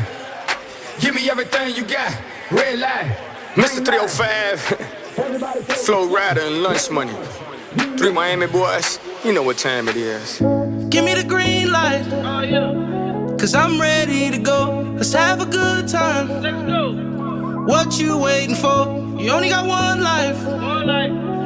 Give me everything you got. Red light. Mr. 305, Flow Rider and Lunch Money. Three Miami boys, you know what time it is. Give me the green light. Oh, Cause I'm ready to go. Let's have a good time. Let's go. What you waiting for? You only got one life. one life.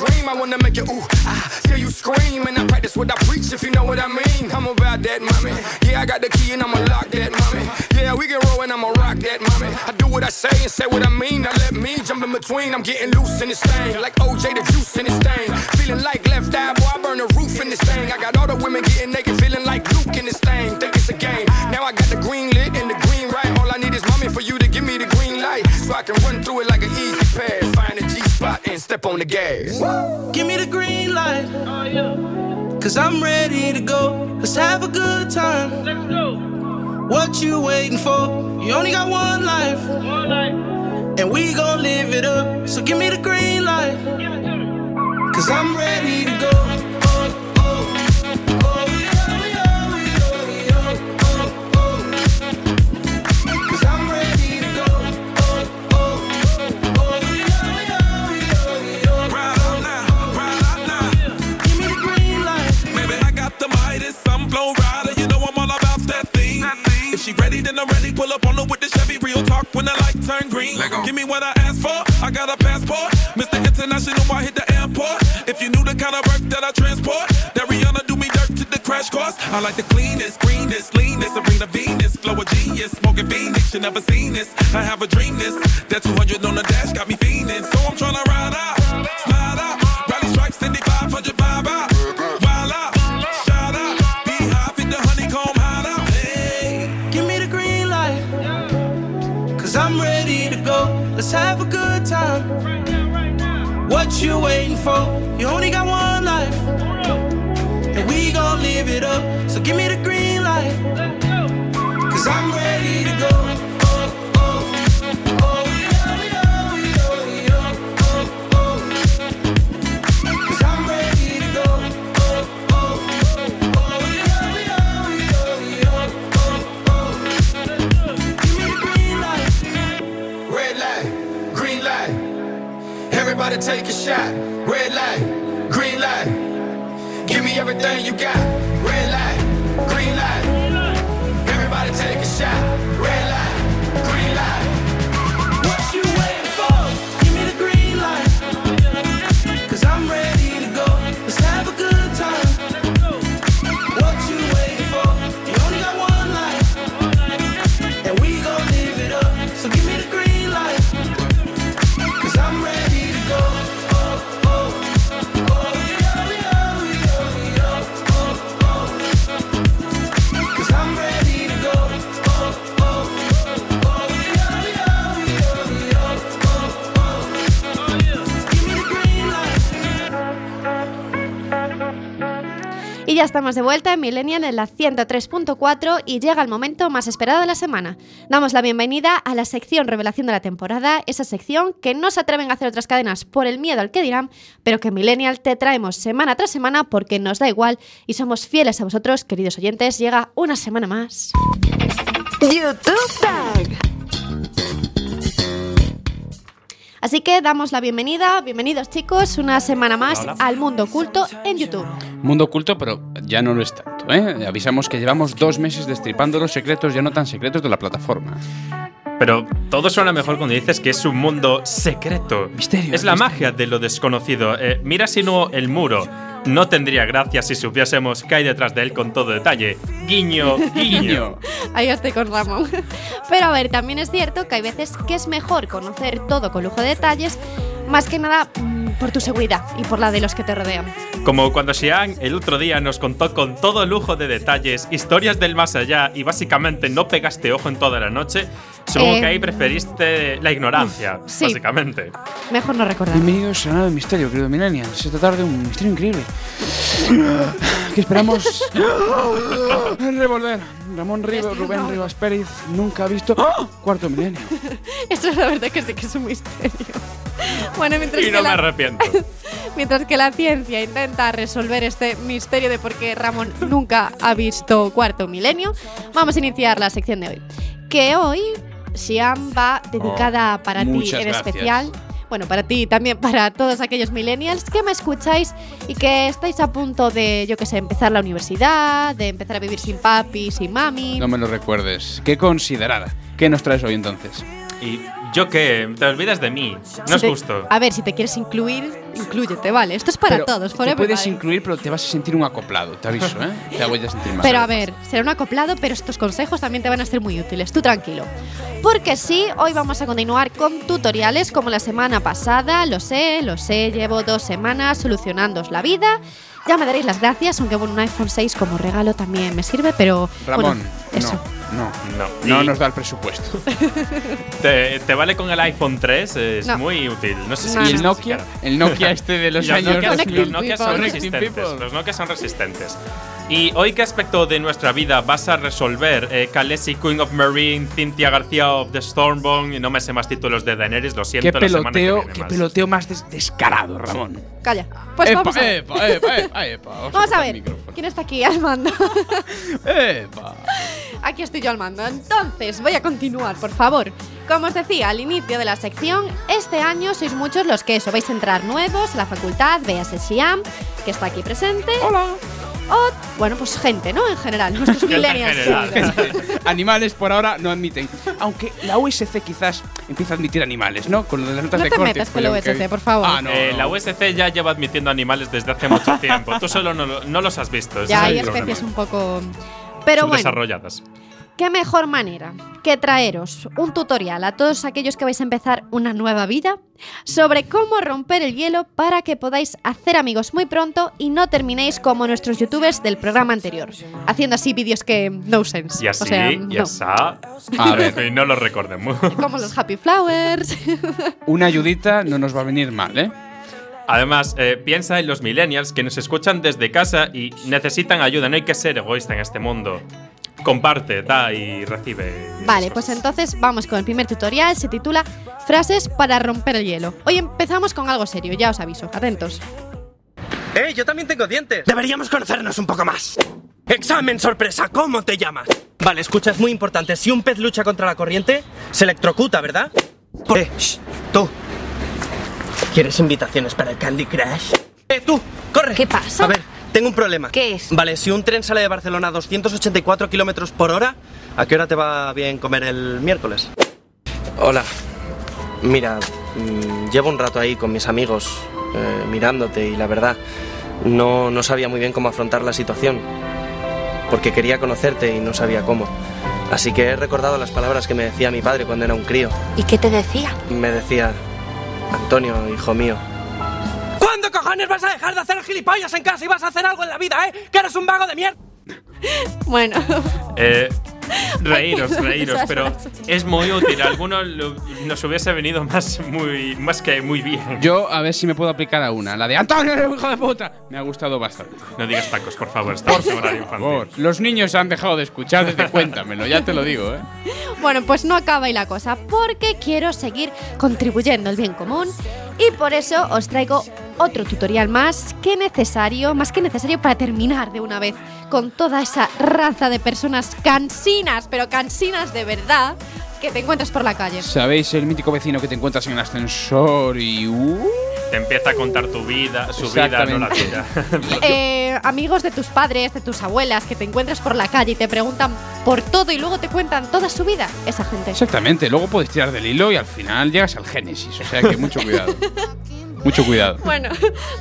dream. I wanna make you ooh, ah, hear you scream, and I practice what I preach, if you know what I mean. I'm about that, mommy. Yeah, I got the key, and I'ma lock that, mommy. Yeah, we can roll, and I'ma rock that, mommy. I do what I say and say what I mean. Now let me jump in between. I'm getting loose in this thing, like OJ the juice in this thing. Feeling like left eye, boy, I burn the roof in this thing. I got all the women getting naked, feeling like and step on the gas. Give me the green light. Cause I'm ready to go. Let's have a good time. Let's go. What you waiting for? You only got one life. And we gon' live it up. So give me the green light. Cause I'm ready to go. Flow rider. You know I'm all about that thing. If she ready, then I'm ready. Pull up on her with the Chevy. Real talk when the light turn green. Give me what I asked for. I got a passport. Mr. International, I hit the airport. If you knew the kind of work that I transport, that Rihanna do me dirt to the crash course. I like the cleanest, greenest, leanest, Serena Venus, flow a genius, smoking Phoenix. You never seen this. I have a dream this. That 200 on the dash got me fiending. So I'm trying to ride out, slide out, rally stripes, 7500 vibe out, I'm ready to go. Let's have a good time. What you waiting for? You only got one life. And we gon' live it up. So give me the green light. Cause I'm ready to go. Take a shot. Red light, green light. Give me everything you got. Ya estamos de vuelta en Millennial en la 103.4 y llega el momento más esperado de la semana. Damos la bienvenida a la sección Revelación de la temporada, esa sección que no se atreven a hacer otras cadenas por el miedo al que dirán, pero que en Millennial te traemos semana tras semana porque nos da igual y somos fieles a vosotros, queridos oyentes. Llega una semana más. YouTube Tag. Así que damos la bienvenida, bienvenidos chicos, una semana más Hola. al Mundo Oculto en YouTube. Mundo oculto, pero ya no lo es tanto, ¿eh? Avisamos que llevamos dos meses destripando los secretos ya no tan secretos de la plataforma. Pero todo suena mejor cuando dices que es un mundo secreto. Misterio. Es la magia de lo desconocido. Eh, mira si no el muro. No tendría gracia si supiésemos qué hay detrás de él con todo detalle. Guiño, guiño. Ahí estoy con Ramón. Pero a ver, también es cierto que hay veces que es mejor conocer todo con lujo de detalles, más que nada mm, por tu seguridad y por la de los que te rodean. Como cuando Xian el otro día nos contó con todo lujo de detalles historias del más allá y básicamente no pegaste ojo en toda la noche, supongo Eh, que ahí preferiste la ignorancia, sí. básicamente. Mejor no recordar. Bienvenidos a del misterio, querido Millennial. Se trata de un misterio increíble. que esperamos revolver. Ramón Riva- Rubén Rivas Pérez nunca ha visto Cuarto Milenio. Eso es la verdad que sí que es un misterio. Bueno, mientras Y que no me la- arrepiento. Mientras que la ciencia intenta resolver este misterio de por qué Ramón nunca ha visto Cuarto Milenio, vamos a iniciar la sección de hoy. Que hoy Siam va dedicada para ti Oh, en gracias. especial. Bueno, para ti y también para todos aquellos millennials que me escucháis y que estáis a punto de, yo que sé, empezar la universidad, de empezar a vivir sin papi, sin mami. No me lo recuerdes. Qué considerada. ¿Qué nos traes hoy entonces? Y yo qué, te olvidas de mí. No Si es te- justo. A ver, si te quieres incluir, inclúyete, vale. Esto es para Pero todos, Te for puedes incluir, pero te vas a sentir un acoplado. Te aviso, ¿eh? Te voy a sentir más. Pero a ver, será un acoplado, pero estos consejos también te van a ser muy útiles. Tú tranquilo. Porque sí, hoy vamos a continuar con tutoriales como la semana pasada. Lo sé, lo sé, llevo dos semanas solucionándoos la vida. Ya me daréis las gracias, aunque bueno, un iPhone 6 como regalo también me sirve, pero. Ramón, bueno, eso. no, No. no. Nos da el presupuesto. te, te vale con el iPhone 3, es No. muy útil. No sé si No, y el no. Nokia, el Nokia este de los años Nokia, 2000. los Nokia son Connecting resistentes. people. Los Nokia son resistentes. ¿Y hoy qué aspecto de nuestra vida vas a resolver? Eh, Khaleesi, Queen of Marine, Cynthia García of the Stormborn, y no me sé más títulos de Daenerys, lo siento. Qué la semana que peloteo, viene qué más. peloteo más des- descarado, Ramón. Calla. Pues epa, vamos a ver. epa, epa, epa, epa. Vamos, Vamos a el ver. ¿Quién está aquí al mando? Epa. Aquí estoy yo al mando. Entonces, voy a continuar, por favor. Como os decía al inicio de la sección, este año sois muchos los que eso, vais a entrar nuevos a la facultad, véase Siam, que está aquí presente. Hola. O, bueno, pues gente, ¿no? En general, nuestros millennials. Animales por ahora no admiten. Aunque la USC quizás empieza a admitir animales, ¿no? Con lo de las notas No de te corte. metas con pero la que- USC, por favor. Ah, no. Eh, no. La USC ya lleva admitiendo animales desde hace mucho tiempo. Tú solo no, lo- no los has visto. ese ya es hay el problema. especies un poco. Pero bueno, Subdesarrolladas. Qué mejor manera que traeros un tutorial a todos aquellos que vais a empezar una nueva vida sobre cómo romper el hielo para que podáis hacer amigos muy pronto y no terminéis como nuestros youtubers del programa anterior, haciendo así vídeos que no sense. Y así, o sea, y. A ver. Y no lo recordemos. Como los Happy Flowers. Una ayudita no nos va a venir mal, ¿eh? Además, eh, piensa en los millennials que nos escuchan desde casa y necesitan ayuda. No hay que ser egoísta en este mundo. Comparte, da y recibe. Vale, pues entonces vamos con el primer tutorial. Se titula Frases para romper el hielo. Hoy empezamos con algo serio, ya os aviso. Atentos. ¡Eh, yo también tengo dientes! Deberíamos conocernos un poco más. Examen sorpresa, ¿cómo te llamas? Vale, escucha, es muy importante. Si un pez lucha contra la corriente, se electrocuta, ¿verdad? Por- Eh, shh, tú. ¿Quieres invitaciones para el Candy Crush? Eh, tú, corre. ¿Qué pasa? A ver, tengo un problema. ¿Qué es? Vale, si un tren sale de Barcelona a 284 kilómetros por hora, ¿a qué hora te va bien comer el miércoles? Hola. Mira, mm, llevo un rato ahí con mis amigos, eh, mirándote y la verdad, no, no sabía muy bien cómo afrontar la situación. Porque quería conocerte y no sabía cómo. Así que he recordado las palabras que me decía mi padre cuando era un crío. ¿Y qué te decía? Me decía, Antonio, hijo mío. ¿Cuándo cojones vas a dejar de hacer gilipollas en casa y vas a hacer algo en la vida, eh? Que eres un vago de mierda. Bueno, Eh, reíros, reíros, pero es muy útil. Algunos nos hubiese venido más, muy, más que muy bien. Yo a ver si me puedo aplicar a una. La de Antonio, hijo de puta. Me ha gustado bastante. No digas tacos, por favor. Estamos en horario Por favor. Los niños han dejado de escuchar desde Cuéntamelo, ya te lo digo, ¿eh? Bueno, pues no acaba ahí la cosa, porque quiero seguir contribuyendo al bien común y por eso os traigo otro tutorial más que necesario, más que necesario para terminar de una vez con toda esa raza de personas cansinas, pero cansinas de verdad, que te encuentras por la calle. ¿Sabéis el mítico vecino que te encuentras en el ascensor y... uh, Te empieza a contar tu vida, su vida, no la tuya. Eh, amigos de tus padres, de tus abuelas, que te encuentras por la calle y te preguntan por todo y luego te cuentan toda su vida. Esa gente. Exactamente, luego puedes tirar del hilo y al final llegas al génesis, o sea que mucho cuidado. mucho cuidado. Bueno,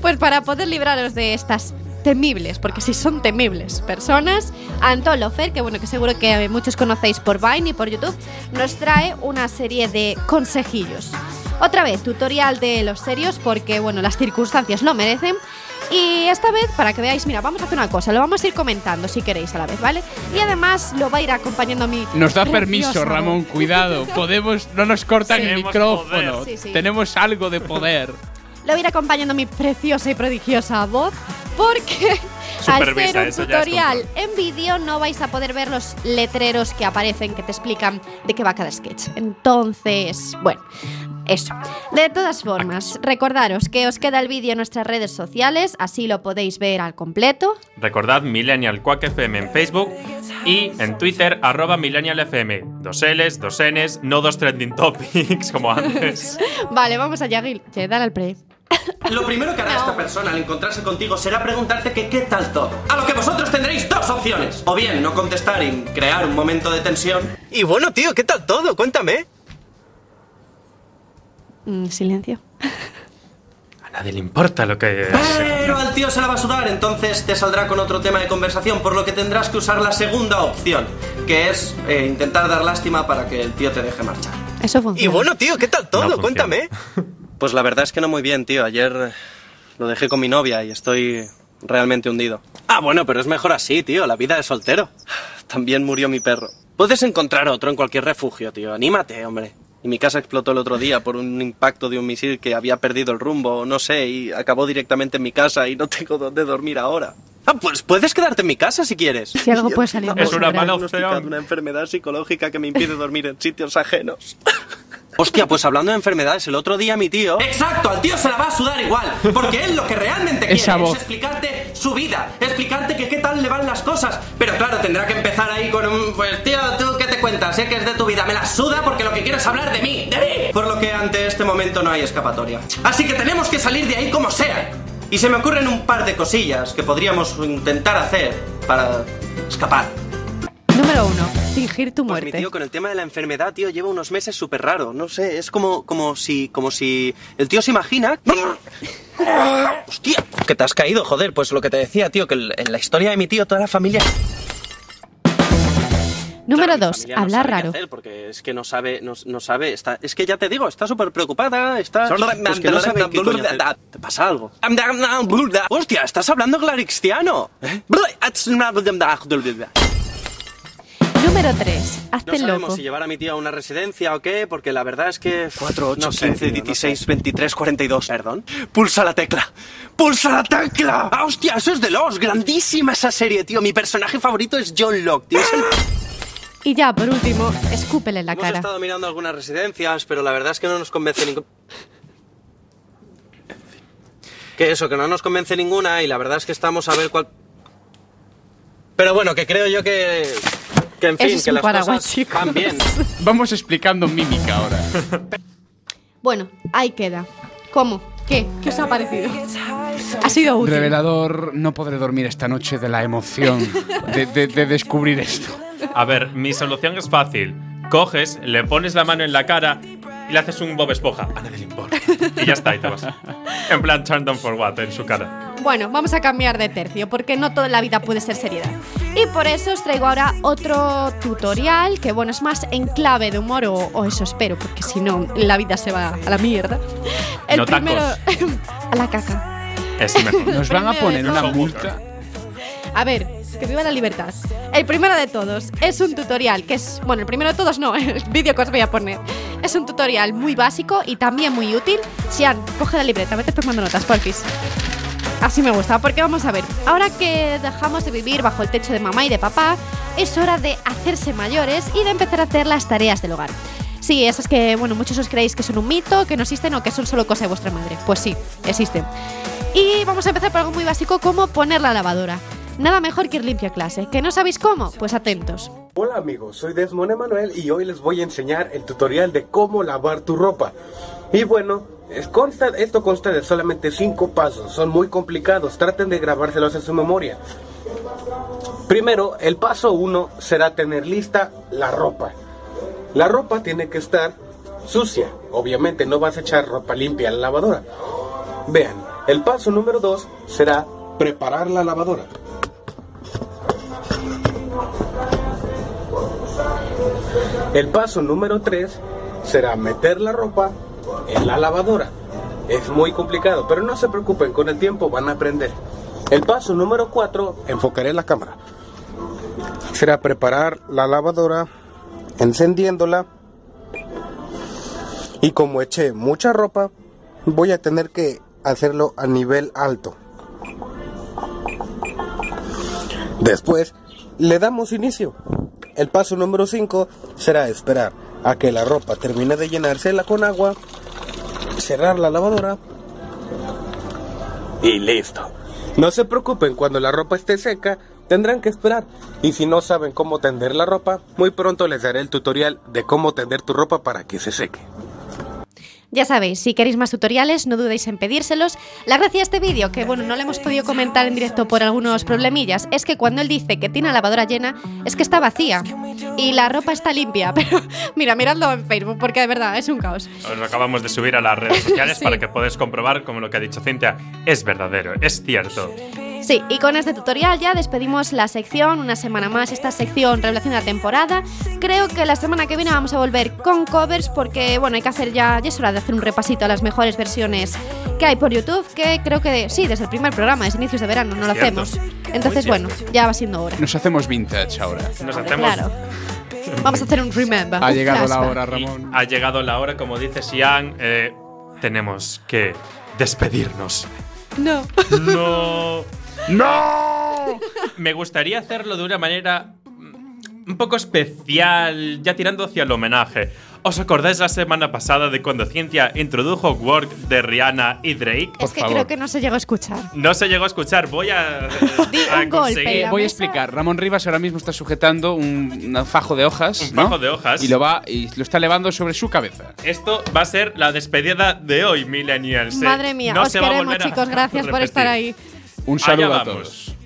pues para poder libraros de estas temibles, porque sí son temibles personas, Antón Lofer, que bueno, que seguro que muchos conocéis por Vine y por YouTube, nos trae una serie de consejillos. Otra vez, tutorial de los serios, porque bueno, las circunstancias lo merecen. Y esta vez, para que veáis, mira, vamos a hacer una cosa, lo vamos a ir comentando si queréis a la vez, ¿vale? Y además lo va a ir acompañando a mi. Nos da permiso, voz. Cuidado. Podemos, no nos cortan Sí. el micrófono. Sí, sí. Tenemos algo de poder. Lo va a ir acompañando mi preciosa y prodigiosa voz, porque al ser un tutorial en vídeo no vais a poder ver los letreros que aparecen que te explican de qué va cada sketch. Entonces, bueno, eso. De todas formas, recordaros que os queda el vídeo en nuestras redes sociales, así lo podéis ver al completo. Recordad Millennial Quack FM en Facebook y en Twitter, arroba Millennial FM. Dos L's, dos N's, no dos trending topics como antes. Vale, vamos allá, Gil. Que dale al play. Lo primero que hará esta persona al encontrarse contigo será preguntarte que qué tal todo. A lo que vosotros tendréis dos opciones. O bien no contestar y crear un momento de tensión. Y bueno, tío, ¿qué tal todo? Cuéntame. Mm, silencio. A nadie le importa lo que... Pero al tío se la va a sudar, entonces te saldrá con otro tema de conversación, por lo que tendrás que usar la segunda opción, que es eh, intentar dar lástima para que el tío te deje marchar. Eso funciona. Y bueno, tío, ¿qué tal todo? No. Cuéntame. Pues la verdad es que no muy bien, tío. Ayer lo dejé con mi novia y estoy realmente hundido. Ah, bueno, pero es mejor así, tío. La vida de soltero. También murió mi perro. Puedes encontrar otro en cualquier refugio, tío. Anímate, hombre. Y mi casa explotó el otro día por un impacto de un misil que había perdido el rumbo, no sé, y acabó directamente en mi casa y no tengo dónde dormir ahora. Ah, pues puedes quedarte en mi casa si quieres. Si algo puede salir Es una mala opción. una enfermedad psicológica que me impide dormir en sitios ajenos. Hostia, pues hablando de enfermedades, el otro día mi tío... Exacto, al tío se la va a sudar igual, porque él lo que realmente quiere Esa voz. es explicarte su vida, explicarte que qué tal le van las cosas. Pero claro, tendrá que empezar ahí con un... Pues tío, ¿tú qué te cuentas? Sé que es de tu vida, me la suda porque lo que quiero es hablar de mí, de mí. Por lo que ante este momento no hay escapatoria. Así que tenemos que salir de ahí como sea. Y se me ocurren un par de cosillas que podríamos intentar hacer para escapar. Número uno, fingir tu Pues mi muerte. tío con el tema de la enfermedad, tío, lleva unos meses súper raro. No sé, es como, como si, como si el tío se imagina. Hostia, que te has caído, joder. Pues lo que te decía, tío, que en la historia de mi tío toda la familia. Número Claro, mi dos, familia no hablar qué raro. hacer porque es que no sabe, no, no sabe, está, es que ya te digo, está súper preocupada, está, Solo- pues que no sabe qué coño hacer. ¿Te pasa algo? Hostia, estás hablando clarixiano. ¿Eh? Número 3. Hazte No el sabemos loco. si llevar a mi tía a una residencia o qué, porque la verdad es que... 4, 8, 15, 16, 23, 42... Perdón. Pulsa la tecla. ¡Pulsa la tecla! ¡Ah, hostia! Eso es de los. Grandísima esa serie, tío. Mi personaje favorito es John Locke, tío. Es el... Y ya, por último, escúpele en la Hemos cara. estado mirando algunas residencias, pero la verdad es que no nos convence ninguna. Que eso, que no nos convence ninguna y la verdad es que estamos a ver cuál... Pero bueno, que creo yo que... Que en Ese fin, es que un las paraguas, cosas chicos. van bien. Vamos explicando mímica ahora. Bueno, ahí queda. ¿Cómo? ¿Qué? ¿Qué os ha parecido? Ha sido útil. Revelador, no podré dormir esta noche de la emoción de, de- de descubrir esto. A ver, mi solución es fácil. Coges, le pones la mano en la cara y le haces un Bob Esponja. A nadie le importa. Y ya está, y te vas. En plan, turn down for what, en su cara. Bueno, vamos a cambiar de tercio porque no toda la vida puede ser seriedad. Y por eso os traigo ahora otro tutorial que, bueno, es más en clave de humor o, o eso espero, porque si no, la vida se va a la mierda. El No tacos. primero. a la caca. Es. Nos van a poner una multa. A ver, que viva la libertad. El primero de todos es un tutorial que es. Bueno, el primero de todos no, el vídeo que os voy a poner. Es un tutorial muy básico y también muy útil. Sian, coge la libreta, vete tomando notas, porfis. Así me gusta, porque vamos a ver, ahora que dejamos de vivir bajo el techo de mamá y de papá, es hora de hacerse mayores y de empezar a hacer las tareas del hogar. Sí, esas que, bueno, muchos os creéis que son un mito, que no existen o que son solo cosa de vuestra madre. Pues sí, existen. Y vamos a empezar por algo muy básico como poner la lavadora. Nada mejor que ir limpio clase. ¿Que no sabéis cómo? Pues atentos. Hola amigos, soy Desmond Emanuel y hoy les voy a enseñar el tutorial de cómo lavar tu ropa. Y bueno, esto consta de solamente 5 pasos, son muy complicados, traten de grabárselos en su memoria. Primero, el paso 1 será tener lista la ropa. La ropa tiene que estar sucia, obviamente no vas a echar ropa limpia a la lavadora. Vean, el paso número 2 será preparar la lavadora. El paso número 3 será meter la ropa en la lavadora. Es muy complicado, pero no se preocupen, con el tiempo van a aprender. El paso número 4, enfocaré la cámara. Será preparar la lavadora, encendiéndola. Y como eché mucha ropa, voy a tener que hacerlo a nivel alto. Después, le damos inicio. El paso número 5 será esperar a que la ropa termine de llenársela con agua, cerrar la lavadora y listo. No se preocupen, cuando la ropa esté seca, tendrán que esperar. Y si no saben cómo tender la ropa, muy pronto les daré el tutorial de cómo tender tu ropa para que se seque. Ya sabéis, si queréis más tutoriales, no dudéis en pedírselos. La gracia de este vídeo, que bueno, no le hemos podido comentar en directo por algunos problemillas, es que cuando él dice que tiene la lavadora llena, es que está vacía. Y la ropa está limpia, pero mira, miradlo en Facebook, porque de verdad es un caos. Os lo acabamos de subir a las redes sociales Sí. para que podáis comprobar, como lo que ha dicho Cintia, es verdadero, es cierto. Sí, y con este tutorial ya despedimos la sección, una semana más, esta sección revelación de la temporada. Creo que la semana que viene vamos a volver con covers porque, bueno, hay que hacer ya, ya es hora de hacer un repasito a las mejores versiones que hay por YouTube, que creo que sí, desde el primer programa, desde inicios de verano, no lo Cierto. hacemos. Entonces, bueno, ya va siendo hora. Nos hacemos vintage ahora. Nos Claro. Vamos a hacer un remember. un flashback. Y Ha llegado la hora, como dice Sian, eh, tenemos que despedirnos. No. No. ¡No! Me gustaría hacerlo de una manera un poco especial, ya tirando hacia el homenaje. ¿Os acordáis la semana pasada de cuando Ciencia introdujo Work de Rihanna y Drake? Es que creo que no se llegó a escuchar. No se llegó a escuchar, voy a, a conseguir. Voy a explicar. Ramón Rivas ahora mismo está sujetando un, un fajo de hojas. Un ¿no? fajo de hojas. Y lo va y lo está elevando sobre su cabeza. Esto va a ser la despedida de hoy, Millennials. eh. Madre mía, No os se va a queremos, volver a chicos. Gracias por estar ahí. Un saludo a todos.